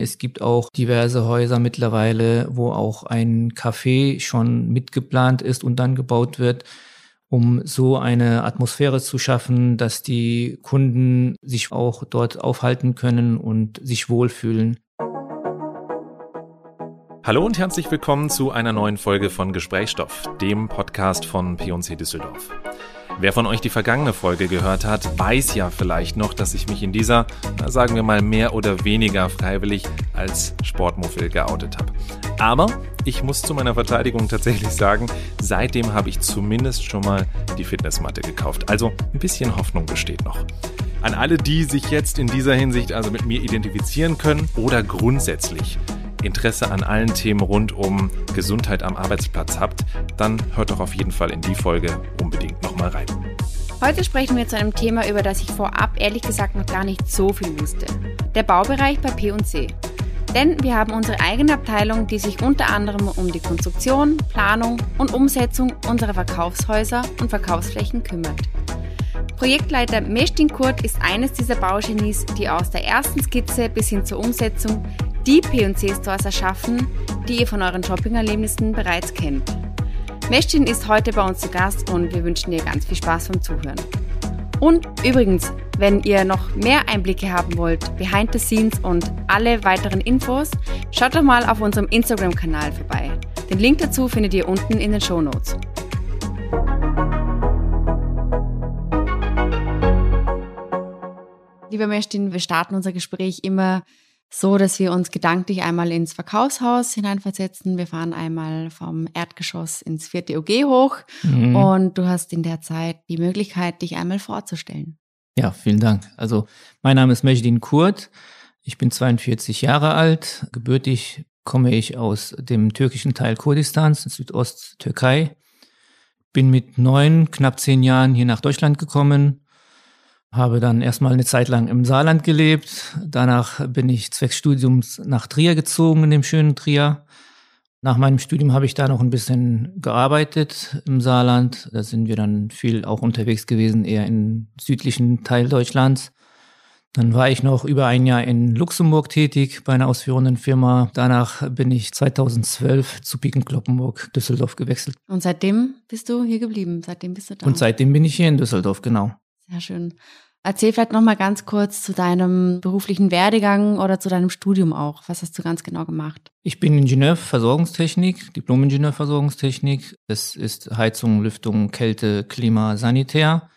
Es gibt auch diverse Häuser mittlerweile, wo auch ein Café schon mitgeplant ist und dann gebaut wird, um so eine Atmosphäre zu schaffen, dass die Kunden sich auch dort aufhalten können und sich wohlfühlen. Hallo und herzlich willkommen zu einer neuen Folge von Gesprächsstoff, dem Podcast von P&C Düsseldorf. Wer von euch die vergangene Folge gehört hat, weiß ja vielleicht noch, dass ich mich in dieser, sagen wir mal, mehr oder weniger freiwillig als Sportmuffel geoutet habe. Aber ich muss zu meiner Verteidigung tatsächlich sagen, seitdem habe ich zumindest schon mal die Fitnessmatte gekauft. Also ein bisschen Hoffnung besteht noch. An alle, die sich jetzt in dieser Hinsicht also mit mir identifizieren können oder grundsätzlich Interesse an allen Themen rund um Gesundheit am Arbeitsplatz habt, dann hört doch auf jeden Fall in die Folge unbedingt nochmal rein. Heute sprechen wir zu einem Thema, über das ich vorab ehrlich gesagt noch gar nicht so viel wusste. Der Baubereich bei P&C. Denn wir haben unsere eigene Abteilung, die sich unter anderem um die Konstruktion, Planung und Umsetzung unserer Verkaufshäuser und Verkaufsflächen kümmert. Projektleiter Mestin Kurt ist eines dieser Baugenies, die aus der ersten Skizze bis hin zur Umsetzung die P&C-Stores erschaffen, die ihr von euren Shopping-Erlebnissen bereits kennt. Mestin ist heute bei uns zu Gast und wir wünschen dir ganz viel Spaß beim Zuhören. Und übrigens, wenn ihr noch mehr Einblicke haben wollt, behind the scenes und alle weiteren Infos, schaut doch mal auf unserem Instagram-Kanal vorbei. Den Link dazu findet ihr unten in den Show Notes. Lieber Mestin, wir starten unser Gespräch immer so, dass wir uns gedanklich einmal ins Verkaufshaus hineinversetzen. Wir fahren einmal vom Erdgeschoss ins vierte OG hoch mhm. und du hast in der Zeit die Möglichkeit, dich einmal vorzustellen. Ja, vielen Dank. Also mein Name ist Mejdin Kurt. Ich bin 42 Jahre alt. Gebürtig komme ich aus dem türkischen Teil Kurdistans, Südosttürkei. Bin mit neun, knapp zehn Jahren hier nach Deutschland gekommen habe dann erstmal eine Zeit lang im Saarland gelebt. Danach bin ich zwecks Studiums nach Trier gezogen, in dem schönen Trier. Nach meinem Studium habe ich da noch ein bisschen gearbeitet im Saarland. Da sind wir dann viel auch unterwegs gewesen, eher im südlichen Teil Deutschlands. Dann war ich noch über ein Jahr in Luxemburg tätig bei einer ausführenden Firma. Danach bin ich 2012 zu Piken Kloppenburg, Düsseldorf gewechselt. Und seitdem bist du hier geblieben? Seitdem bist du da? Und seitdem bin ich hier in Düsseldorf, genau. Sehr schön. Erzähl vielleicht noch mal ganz kurz zu deinem beruflichen Werdegang oder zu deinem Studium auch. Was hast du ganz genau gemacht? Ich bin Ingenieur Versorgungstechnik, Diplom-Ingenieur Versorgungstechnik. Das ist Heizung, Lüftung, Kälte, Klima, Sanitär.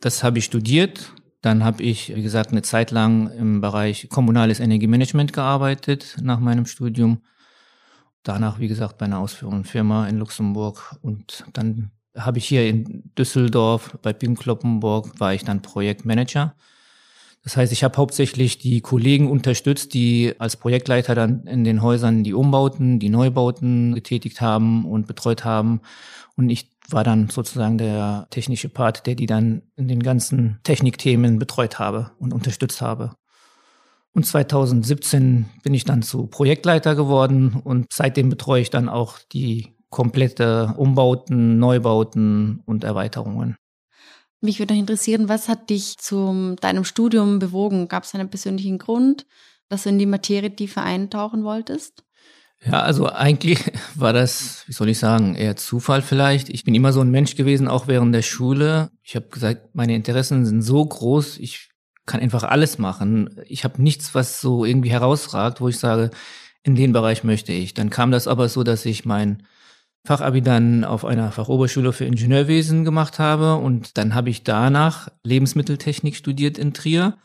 Das habe ich studiert. Dann habe ich, wie gesagt, eine Zeit lang im Bereich kommunales Energiemanagement gearbeitet nach meinem Studium. Danach, wie gesagt, bei einer ausführenden Firma in Luxemburg und dann habe ich hier in Düsseldorf bei BIM Kloppenburg war ich dann Projektmanager. Das heißt, ich habe hauptsächlich die Kollegen unterstützt, die als Projektleiter dann in den Häusern die Umbauten, die Neubauten getätigt haben und betreut haben. Und ich war dann sozusagen der technische Part, der die dann in den ganzen Technikthemen betreut habe und unterstützt habe. Und 2017 bin ich dann zu Projektleiter geworden und seitdem betreue ich dann auch die komplette Umbauten, Neubauten und Erweiterungen. Mich würde interessieren, was hat dich zu deinem Studium bewogen? Gab es einen persönlichen Grund, dass du in die Materie tiefer eintauchen wolltest? Ja, also eigentlich war das, wie soll ich sagen, eher Zufall vielleicht. Ich bin immer so ein Mensch gewesen, auch während der Schule. Ich habe gesagt, meine Interessen sind so groß, ich kann einfach alles machen. Ich habe nichts, was so irgendwie herausragt, wo ich sage, in den Bereich möchte ich. Dann kam das aber so, dass ich mein Fachabi dann auf einer Fachoberschule für Ingenieurwesen gemacht habe und dann habe ich danach Lebensmitteltechnik studiert in Trier.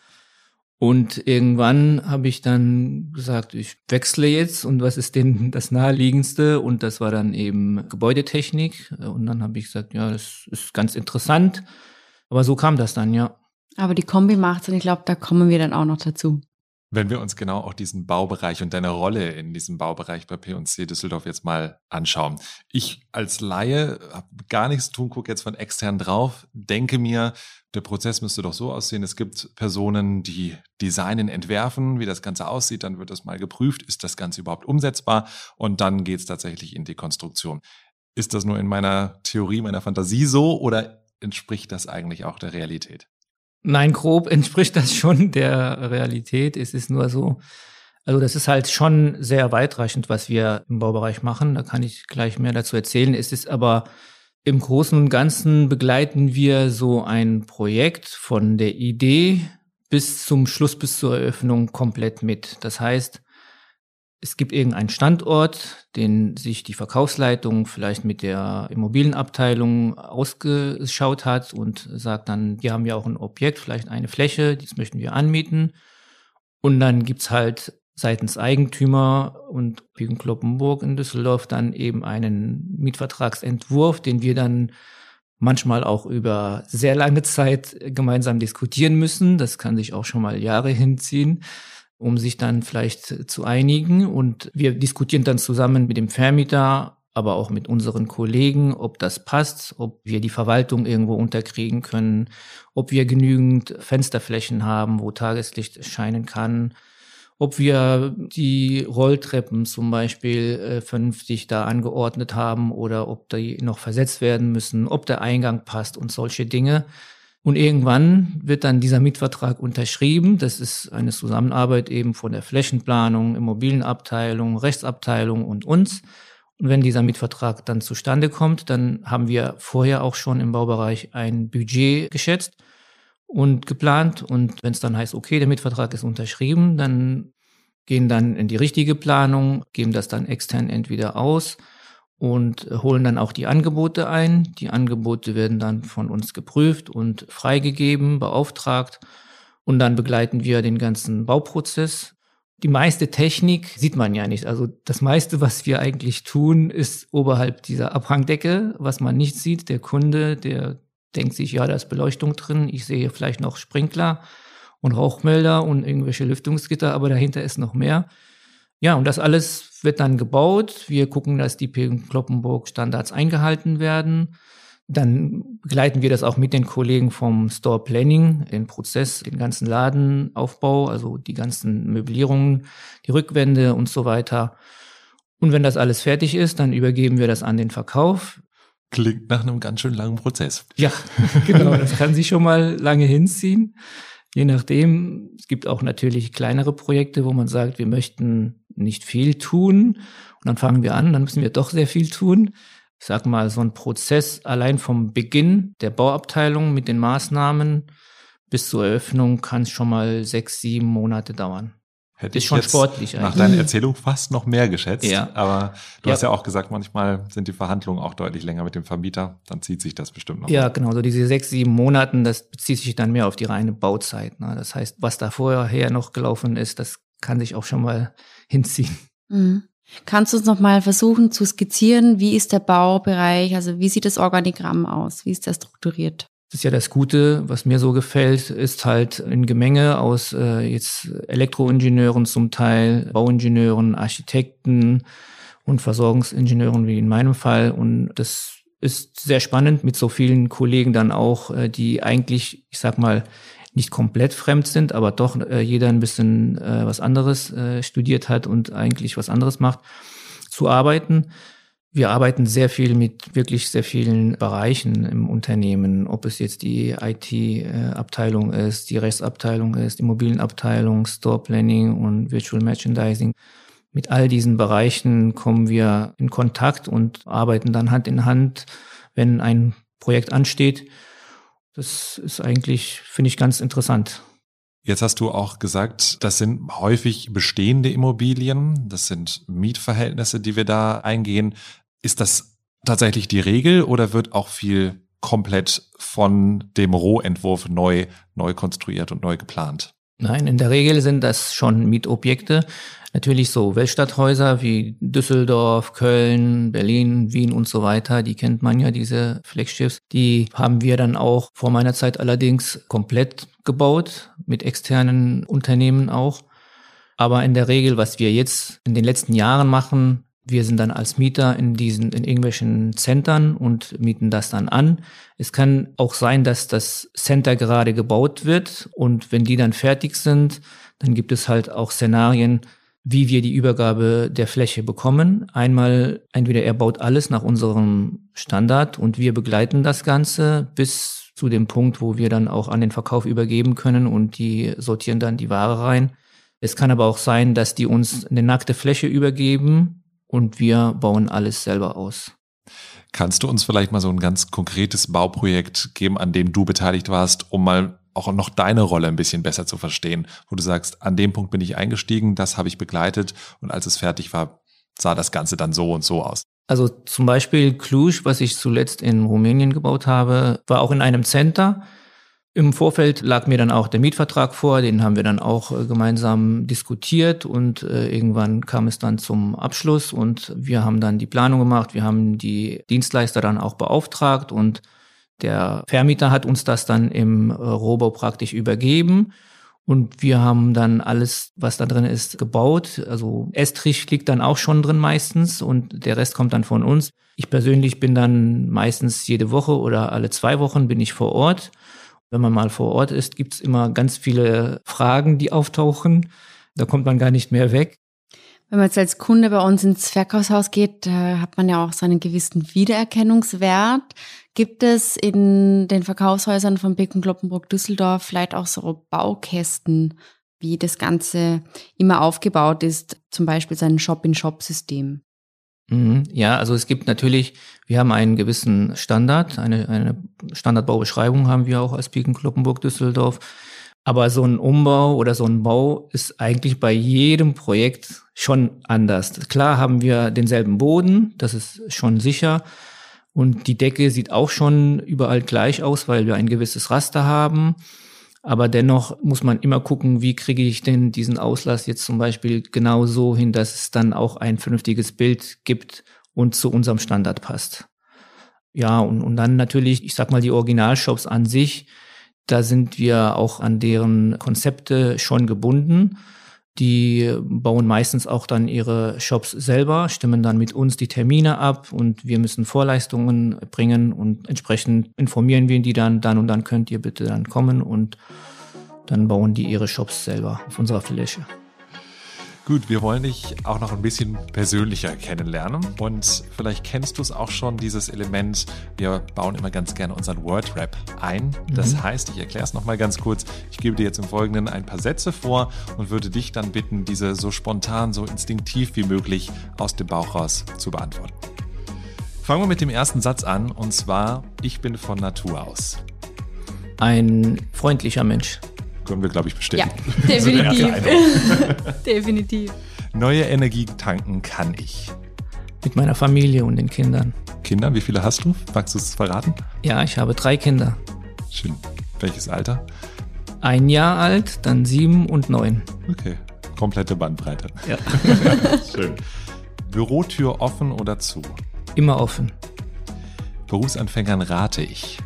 Und irgendwann habe ich dann gesagt, ich wechsle jetzt und was ist denn das naheliegendste? Und das war dann eben Gebäudetechnik. Und dann habe ich gesagt, ja, das ist ganz interessant. Aber so kam das dann, ja. Aber die Kombi macht's und ich glaube, da kommen wir dann auch noch dazu. Wenn wir uns genau auch diesen Baubereich und deine Rolle in diesem Baubereich bei P&C Düsseldorf jetzt mal anschauen. Ich als Laie habe gar nichts zu tun, gucke jetzt von extern drauf, denke mir, der Prozess müsste doch so aussehen. Es gibt Personen, die Designen entwerfen, wie das Ganze aussieht, dann wird das mal geprüft, ist das Ganze überhaupt umsetzbar und dann geht es tatsächlich in die Konstruktion. Ist das nur in meiner Theorie, meiner Fantasie so oder entspricht das eigentlich auch der Realität? Nein, grob entspricht das schon der Realität. Es ist nur so, Also das ist halt schon sehr weitreichend, was wir im Baubereich machen. Da kann ich gleich mehr dazu erzählen. Es ist aber im Großen und Ganzen begleiten wir so ein Projekt von der Idee bis zum Schluss, bis zur Eröffnung komplett mit. Das heißt, es gibt irgendeinen Standort, den sich die Verkaufsleitung vielleicht mit der Immobilienabteilung ausgeschaut hat und sagt dann, wir haben ja auch ein Objekt, vielleicht eine Fläche, das möchten wir anmieten. Und dann gibt's halt seitens Eigentümer und Biegen Kloppenburg in Düsseldorf dann eben einen Mietvertragsentwurf, den wir dann manchmal auch über sehr lange Zeit gemeinsam diskutieren müssen. Das kann sich auch schon mal Jahre hinziehen um sich dann vielleicht zu einigen. Und wir diskutieren dann zusammen mit dem Vermieter, aber auch mit unseren Kollegen, ob das passt, ob wir die Verwaltung irgendwo unterkriegen können, ob wir genügend Fensterflächen haben, wo Tageslicht scheinen kann, ob wir die Rolltreppen zum Beispiel äh, vernünftig da angeordnet haben oder ob die noch versetzt werden müssen, ob der Eingang passt und solche Dinge. Und irgendwann wird dann dieser Mietvertrag unterschrieben. Das ist eine Zusammenarbeit eben von der Flächenplanung, Immobilienabteilung, Rechtsabteilung und uns. Und wenn dieser Mietvertrag dann zustande kommt, dann haben wir vorher auch schon im Baubereich ein Budget geschätzt und geplant. Und wenn es dann heißt, okay, der Mietvertrag ist unterschrieben, dann gehen dann in die richtige Planung, geben das dann extern entweder aus und holen dann auch die Angebote ein. Die Angebote werden dann von uns geprüft und freigegeben, beauftragt. Und dann begleiten wir den ganzen Bauprozess. Die meiste Technik sieht man ja nicht. Also das meiste, was wir eigentlich tun, ist oberhalb dieser Abhangdecke, was man nicht sieht. Der Kunde, der denkt sich, ja, da ist Beleuchtung drin. Ich sehe vielleicht noch Sprinkler und Rauchmelder und irgendwelche Lüftungsgitter, aber dahinter ist noch mehr. Ja, und das alles wird dann gebaut. Wir gucken, dass die Kloppenburg-Standards eingehalten werden. Dann begleiten wir das auch mit den Kollegen vom Store Planning, den Prozess, den ganzen Ladenaufbau, also die ganzen Möblierungen, die Rückwände und so weiter. Und wenn das alles fertig ist, dann übergeben wir das an den Verkauf. Klingt nach einem ganz schön langen Prozess. Ja, genau. Das kann sich schon mal lange hinziehen. Je nachdem, es gibt auch natürlich kleinere Projekte, wo man sagt, wir möchten nicht viel tun. Und dann fangen wir an, dann müssen wir doch sehr viel tun. Ich sag mal, so ein Prozess allein vom Beginn der Bauabteilung mit den Maßnahmen bis zur Eröffnung kann es schon mal sechs, sieben Monate dauern. Hätte ist ich schon sportlich eigentlich. Nach deiner Erzählung fast noch mehr geschätzt. Ja. Aber du ja. hast ja auch gesagt, manchmal sind die Verhandlungen auch deutlich länger mit dem Vermieter. Dann zieht sich das bestimmt noch. Ja, mal. genau. So diese sechs, sieben Monaten, das bezieht sich dann mehr auf die reine Bauzeit. Ne? Das heißt, was da vorher noch gelaufen ist, das kann sich auch schon mal hinziehen. Mhm. Kannst du uns noch mal versuchen zu skizzieren, wie ist der Baubereich, also wie sieht das Organigramm aus, wie ist der strukturiert? Das ist ja das Gute, was mir so gefällt, ist halt ein Gemenge aus äh, jetzt Elektroingenieuren zum Teil, Bauingenieuren, Architekten und Versorgungsingenieuren wie in meinem Fall. Und das ist sehr spannend mit so vielen Kollegen dann auch, äh, die eigentlich, ich sag mal, nicht komplett fremd sind, aber doch äh, jeder ein bisschen äh, was anderes äh, studiert hat und eigentlich was anderes macht, zu arbeiten. Wir arbeiten sehr viel mit wirklich sehr vielen Bereichen im Unternehmen, ob es jetzt die IT-Abteilung ist, die Rechtsabteilung ist, Immobilienabteilung, Store Planning und Virtual Merchandising. Mit all diesen Bereichen kommen wir in Kontakt und arbeiten dann Hand in Hand, wenn ein Projekt ansteht. Das ist eigentlich, finde ich, ganz interessant. Jetzt hast du auch gesagt, das sind häufig bestehende Immobilien, das sind Mietverhältnisse, die wir da eingehen. Ist das tatsächlich die Regel oder wird auch viel komplett von dem Rohentwurf neu, neu konstruiert und neu geplant? Nein, in der Regel sind das schon Mietobjekte. Natürlich so Weltstadthäuser wie Düsseldorf, Köln, Berlin, Wien und so weiter, die kennt man ja, diese Flagschiffs. Die haben wir dann auch vor meiner Zeit allerdings komplett gebaut, mit externen Unternehmen auch. Aber in der Regel, was wir jetzt in den letzten Jahren machen, wir sind dann als Mieter in diesen, in irgendwelchen Centern und mieten das dann an. Es kann auch sein, dass das Center gerade gebaut wird und wenn die dann fertig sind, dann gibt es halt auch Szenarien, wie wir die Übergabe der Fläche bekommen. Einmal, entweder er baut alles nach unserem Standard und wir begleiten das Ganze bis zu dem Punkt, wo wir dann auch an den Verkauf übergeben können und die sortieren dann die Ware rein. Es kann aber auch sein, dass die uns eine nackte Fläche übergeben und wir bauen alles selber aus. Kannst du uns vielleicht mal so ein ganz konkretes Bauprojekt geben, an dem du beteiligt warst, um mal auch noch deine Rolle ein bisschen besser zu verstehen, wo du sagst, an dem Punkt bin ich eingestiegen, das habe ich begleitet und als es fertig war, sah das Ganze dann so und so aus. Also zum Beispiel Cluj, was ich zuletzt in Rumänien gebaut habe, war auch in einem Center. Im Vorfeld lag mir dann auch der Mietvertrag vor, den haben wir dann auch äh, gemeinsam diskutiert und äh, irgendwann kam es dann zum Abschluss und wir haben dann die Planung gemacht, wir haben die Dienstleister dann auch beauftragt und der Vermieter hat uns das dann im äh, Rohbau praktisch übergeben. Und wir haben dann alles, was da drin ist, gebaut. Also Estrich liegt dann auch schon drin meistens und der Rest kommt dann von uns. Ich persönlich bin dann meistens jede Woche oder alle zwei Wochen bin ich vor Ort. Wenn man mal vor Ort ist, gibt's immer ganz viele Fragen, die auftauchen. Da kommt man gar nicht mehr weg. Wenn man jetzt als Kunde bei uns ins Verkaufshaus geht, hat man ja auch so einen gewissen Wiedererkennungswert. Gibt es in den Verkaufshäusern von Becken, Kloppenburg, Düsseldorf vielleicht auch so Baukästen, wie das Ganze immer aufgebaut ist, zum Beispiel sein Shop-in-Shop-System? Mhm. Ja, also es gibt natürlich, wir haben einen gewissen Standard, eine, eine Standardbaubeschreibung haben wir auch als Piken Kloppenburg Düsseldorf. Aber so ein Umbau oder so ein Bau ist eigentlich bei jedem Projekt schon anders. Klar haben wir denselben Boden, das ist schon sicher. Und die Decke sieht auch schon überall gleich aus, weil wir ein gewisses Raster haben. Aber dennoch muss man immer gucken, wie kriege ich denn diesen Auslass jetzt zum Beispiel genau so hin, dass es dann auch ein vernünftiges Bild gibt und zu unserem Standard passt. Ja, und, und dann natürlich, ich sag mal, die Originalshops an sich, da sind wir auch an deren Konzepte schon gebunden. Die bauen meistens auch dann ihre Shops selber, stimmen dann mit uns die Termine ab und wir müssen Vorleistungen bringen und entsprechend informieren wir die dann, dann und dann könnt ihr bitte dann kommen und dann bauen die ihre Shops selber auf unserer Fläche. Gut, wir wollen dich auch noch ein bisschen persönlicher kennenlernen und vielleicht kennst du es auch schon, dieses Element, wir bauen immer ganz gerne unseren Word-Rap ein. Das mhm. heißt, ich erkläre es nochmal ganz kurz, ich gebe dir jetzt im Folgenden ein paar Sätze vor und würde dich dann bitten, diese so spontan, so instinktiv wie möglich aus dem Bauch raus zu beantworten. Fangen wir mit dem ersten Satz an und zwar, ich bin von Natur aus. Ein freundlicher Mensch können wir, glaube ich, bestätigen. Ja, definitiv. definitiv. Neue Energie tanken kann ich. Mit meiner Familie und den Kindern. Kinder, wie viele hast du? Magst du es verraten? Ja, ich habe drei Kinder. Schön. Welches Alter? Ein Jahr alt, dann sieben und neun. Okay. Komplette Bandbreite. Ja. Schön. Bürotür offen oder zu? Immer offen. Berufsanfängern rate ich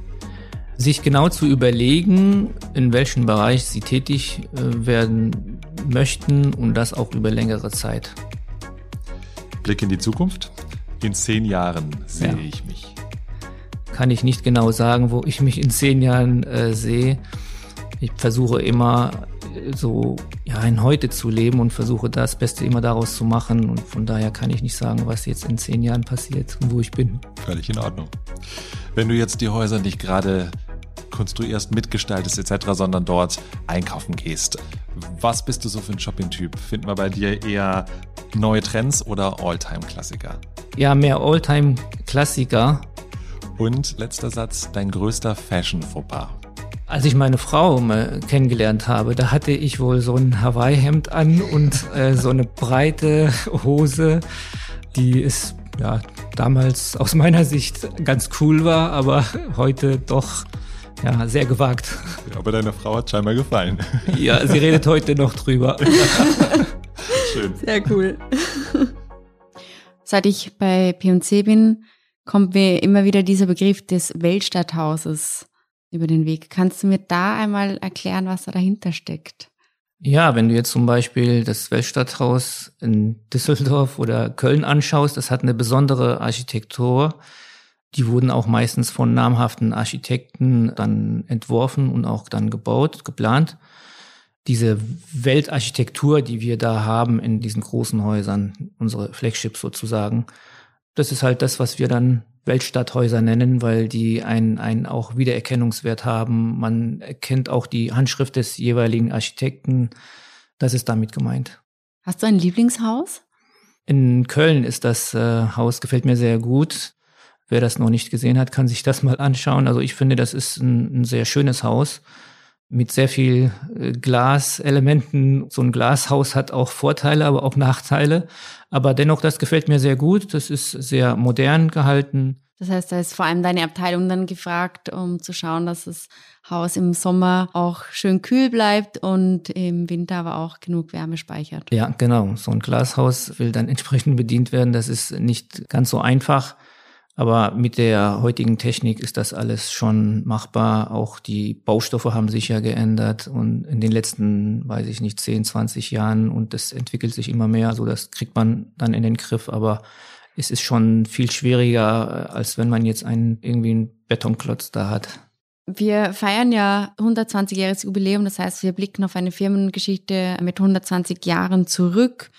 sich genau zu überlegen, in welchem Bereich sie tätig äh, werden möchten und das auch über längere Zeit. Blick in die Zukunft. In zehn Jahren sehe ja. ich mich. Kann ich nicht genau sagen, wo ich mich in zehn Jahren äh, sehe. Ich versuche immer so ja in heute zu leben und versuche das Beste immer daraus zu machen und von daher kann ich nicht sagen, was jetzt in zehn Jahren passiert und wo ich bin. Völlig in Ordnung. Wenn du jetzt die Häuser nicht gerade konstruierst, mitgestaltest etc., sondern dort einkaufen gehst. Was bist du so für ein Shopping-Typ? Finden wir bei dir eher neue Trends oder Alltime-Klassiker? Ja, mehr Alltime-Klassiker. Und letzter Satz, dein größter Fashion-Fauxpas? Als ich meine Frau mal kennengelernt habe, da hatte ich wohl so ein Hawaii-Hemd an und äh, so eine breite Hose, die ist ja damals aus meiner Sicht ganz cool war, aber heute doch ja, sehr gewagt. Ja, aber deine Frau hat scheinbar gefallen. Ja, sie redet heute noch drüber. Schön. Sehr cool. Seit ich bei P&C bin, kommt mir immer wieder dieser Begriff des Weltstadthauses über den Weg. Kannst du mir da einmal erklären, was da dahinter steckt? Ja, wenn du jetzt zum Beispiel das Weltstadthaus in Düsseldorf oder Köln anschaust, das hat eine besondere Architektur. Die wurden auch meistens von namhaften Architekten dann entworfen und auch dann gebaut, geplant. Diese Weltarchitektur, die wir da haben in diesen großen Häusern, unsere Flagships sozusagen, das ist halt das, was wir dann Weltstadthäuser nennen, weil die einen, einen auch Wiedererkennungswert haben. Man erkennt auch die Handschrift des jeweiligen Architekten Das ist damit gemeint. Hast du ein Lieblingshaus? In Köln ist das äh, Haus, gefällt mir sehr gut. Wer das noch nicht gesehen hat, kann sich das mal anschauen. Also ich finde, das ist ein, ein sehr schönes Haus mit sehr viel äh, Glaselementen. So ein Glashaus hat auch Vorteile, aber auch Nachteile. Aber dennoch, das gefällt mir sehr gut. Das ist sehr modern gehalten. Das heißt, da ist vor allem deine Abteilung dann gefragt, um zu schauen, dass das Haus im Sommer auch schön kühl bleibt und im Winter aber auch genug Wärme speichert. Ja, genau. So ein Glashaus will dann entsprechend bedient werden. Das ist nicht ganz so einfach. Aber mit der heutigen Technik ist das alles schon machbar. Auch die Baustoffe haben sich ja geändert und in den letzten, weiß ich nicht, 10, 20 Jahren und das entwickelt sich immer mehr. So, das kriegt man dann in den Griff. Aber es ist schon viel schwieriger, als wenn man jetzt einen, irgendwie einen Betonklotz da hat. Wir feiern ja 120-jähriges Jubiläum. Das heißt, wir blicken auf eine Firmengeschichte mit 120 Jahren zurück.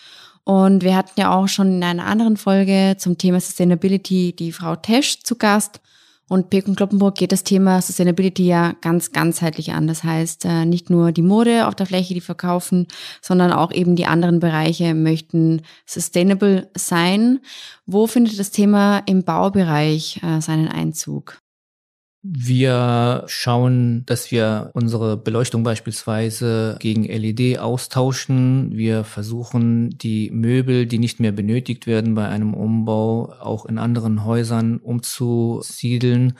Und wir hatten ja auch schon in einer anderen Folge zum Thema Sustainability die Frau Tesch zu Gast. Und Pek Kloppenburg geht das Thema Sustainability ja ganz ganzheitlich an. Das heißt, äh, nicht nur die Mode auf der Fläche, die verkaufen, sondern auch eben die anderen Bereiche möchten sustainable sein. Wo findet das Thema im Baubereich äh, seinen Einzug? Wir schauen, dass wir unsere Beleuchtung beispielsweise gegen LED austauschen. Wir versuchen, die Möbel, die nicht mehr benötigt werden bei einem Umbau, auch in anderen Häusern umzusiedeln.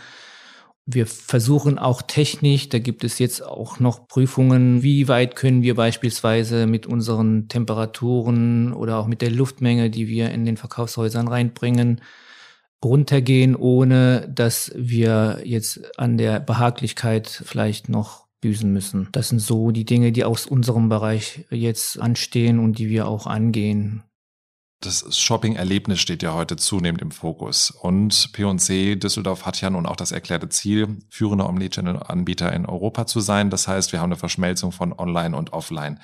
Wir versuchen auch technisch, da gibt es jetzt auch noch Prüfungen, wie weit können wir beispielsweise mit unseren Temperaturen oder auch mit der Luftmenge, die wir in den Verkaufshäusern reinbringen, runtergehen, ohne dass wir jetzt an der Behaglichkeit vielleicht noch büßen müssen. Das sind so die Dinge, die aus unserem Bereich jetzt anstehen und die wir auch angehen. Das Shopping-Erlebnis steht ja heute zunehmend im Fokus. Und P&C Düsseldorf hat ja nun auch das erklärte Ziel, führender Omnichannel-Anbieter in Europa zu sein. Das heißt, wir haben eine Verschmelzung von Online und Offline.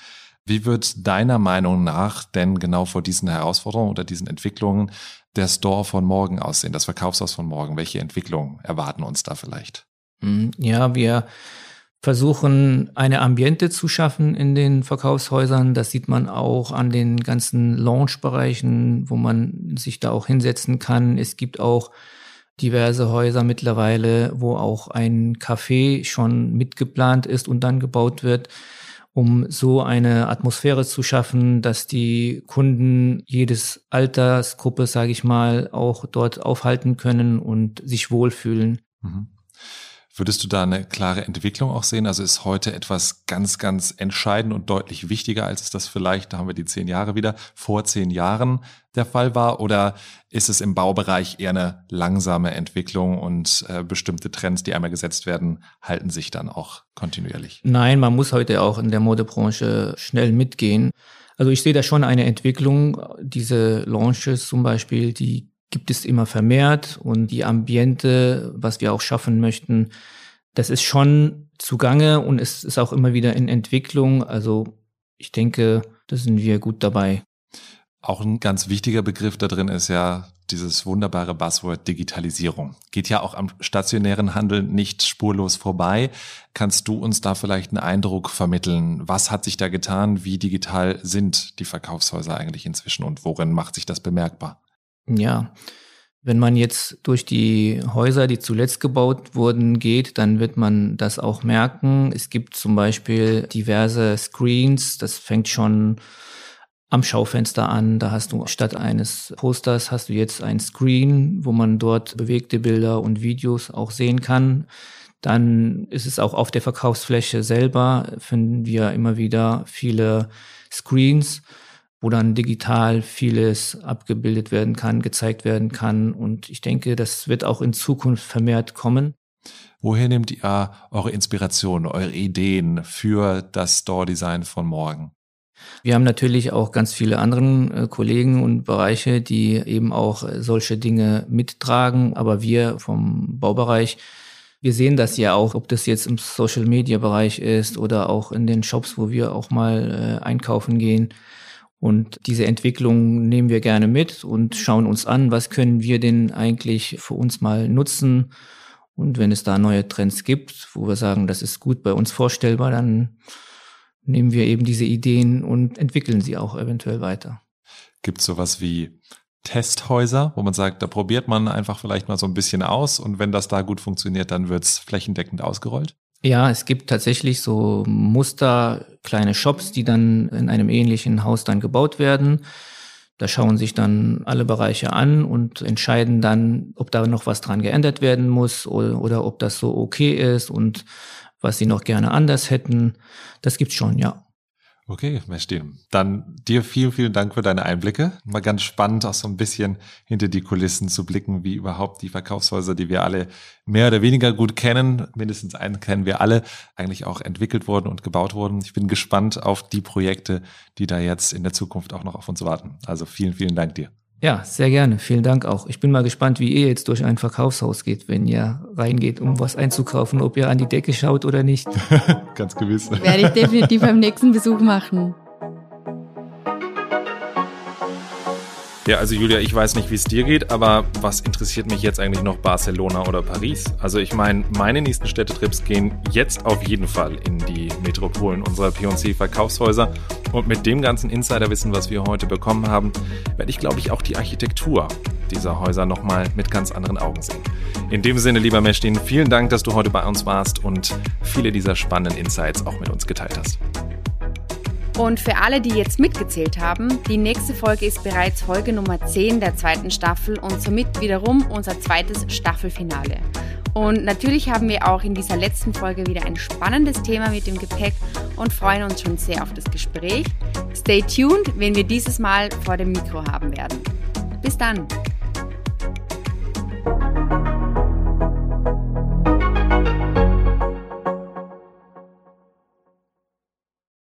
Wie wird deiner Meinung nach denn genau vor diesen Herausforderungen oder diesen Entwicklungen der Store von morgen aussehen, das Verkaufshaus von morgen? Welche Entwicklungen erwarten uns da vielleicht? Hm, ja, wir versuchen eine Ambiente zu schaffen in den Verkaufshäusern. Das sieht man auch an den ganzen Launch-Bereichen, wo man sich da auch hinsetzen kann. Es gibt auch diverse Häuser mittlerweile, wo auch ein Café schon mitgeplant ist und dann gebaut wird um so eine Atmosphäre zu schaffen, dass die Kunden jedes Altersgruppe, sage ich mal, auch dort aufhalten können und sich wohlfühlen. Mhm. Würdest du da eine klare Entwicklung auch sehen? Also ist heute etwas ganz, ganz entscheidend und deutlich wichtiger, als es das vielleicht, da haben wir die zehn Jahre wieder, vor zehn Jahren der Fall war? Oder ist es im Baubereich eher eine langsame Entwicklung und äh, bestimmte Trends, die einmal gesetzt werden, halten sich dann auch kontinuierlich? Nein, man muss heute auch in der Modebranche schnell mitgehen. Also ich sehe da schon eine Entwicklung. Diese Launches zum Beispiel, die gibt es immer vermehrt und die Ambiente, was wir auch schaffen möchten, das ist schon zugange und es ist auch immer wieder in Entwicklung. Also ich denke, da sind wir gut dabei. Auch ein ganz wichtiger Begriff da drin ist ja dieses wunderbare Buzzword Digitalisierung. Geht ja auch am stationären Handel nicht spurlos vorbei. Kannst du uns da vielleicht einen Eindruck vermitteln? Was hat sich da getan? Wie digital sind die Verkaufshäuser eigentlich inzwischen und worin macht sich das bemerkbar? Ja, wenn man jetzt durch die Häuser, die zuletzt gebaut wurden, geht, dann wird man das auch merken. Es gibt zum Beispiel diverse Screens, das fängt schon am Schaufenster an. Da hast du statt eines Posters hast du jetzt ein Screen, wo man dort bewegte Bilder und Videos auch sehen kann. Dann ist es auch auf der Verkaufsfläche selber, finden wir immer wieder viele Screens wo dann digital vieles abgebildet werden kann, gezeigt werden kann. Und ich denke, das wird auch in Zukunft vermehrt kommen. Woher nehmt ihr eure Inspiration, eure Ideen für das Store-Design von morgen? Wir haben natürlich auch ganz viele anderen äh, Kollegen und Bereiche, die eben auch äh, solche Dinge mittragen. Aber wir vom Baubereich, wir sehen das ja auch, ob das jetzt im Social-Media-Bereich ist oder auch in den Shops, wo wir auch mal äh, einkaufen gehen. Und diese Entwicklung nehmen wir gerne mit und schauen uns an, was können wir denn eigentlich für uns mal nutzen. Und wenn es da neue Trends gibt, wo wir sagen, das ist gut bei uns vorstellbar, dann nehmen wir eben diese Ideen und entwickeln sie auch eventuell weiter. Gibt es sowas wie Testhäuser, wo man sagt, da probiert man einfach vielleicht mal so ein bisschen aus und wenn das da gut funktioniert, dann wird es flächendeckend ausgerollt? Ja, es gibt tatsächlich so Muster, kleine Shops, die dann in einem ähnlichen Haus dann gebaut werden. Da schauen sich dann alle Bereiche an und entscheiden dann, ob da noch was dran geändert werden muss oder, oder ob das so okay ist und was sie noch gerne anders hätten. Das gibt's schon, ja. Okay, Mestin. Dann dir vielen, vielen Dank für deine Einblicke. Mal ganz spannend, auch so ein bisschen hinter die Kulissen zu blicken, wie überhaupt die Verkaufshäuser, die wir alle mehr oder weniger gut kennen, mindestens einen kennen wir alle, eigentlich auch entwickelt wurden und gebaut wurden. Ich bin gespannt auf die Projekte, die da jetzt in der Zukunft auch noch auf uns warten. Also vielen, vielen Dank dir. Ja, sehr gerne. Vielen Dank auch. Ich bin mal gespannt, wie ihr jetzt durch ein Verkaufshaus geht, wenn ihr reingeht, um was einzukaufen, ob ihr an die Decke schaut oder nicht. Ganz gewiss. Werde ich definitiv beim nächsten Besuch machen. Ja, also Julia, ich weiß nicht, wie es dir geht, aber was interessiert mich jetzt eigentlich noch Barcelona oder Paris? Also ich meine, meine nächsten Städtetrips gehen jetzt auf jeden Fall in die Metropolen unserer P&C Verkaufshäuser und mit dem ganzen Insiderwissen, was wir heute bekommen haben, werde ich glaube ich auch die Architektur dieser Häuser nochmal mit ganz anderen Augen sehen. In dem Sinne, lieber Mestin, vielen Dank, dass du heute bei uns warst und viele dieser spannenden Insights auch mit uns geteilt hast. Und für alle, die jetzt mitgezählt haben, die nächste Folge ist bereits Folge Nummer 10 der zweiten Staffel und somit wiederum unser zweites Staffelfinale. Und natürlich haben wir auch in dieser letzten Folge wieder ein spannendes Thema mit dem Gepäck und freuen uns schon sehr auf das Gespräch. Stay tuned, wenn wir dieses Mal vor dem Mikro haben werden. Bis dann!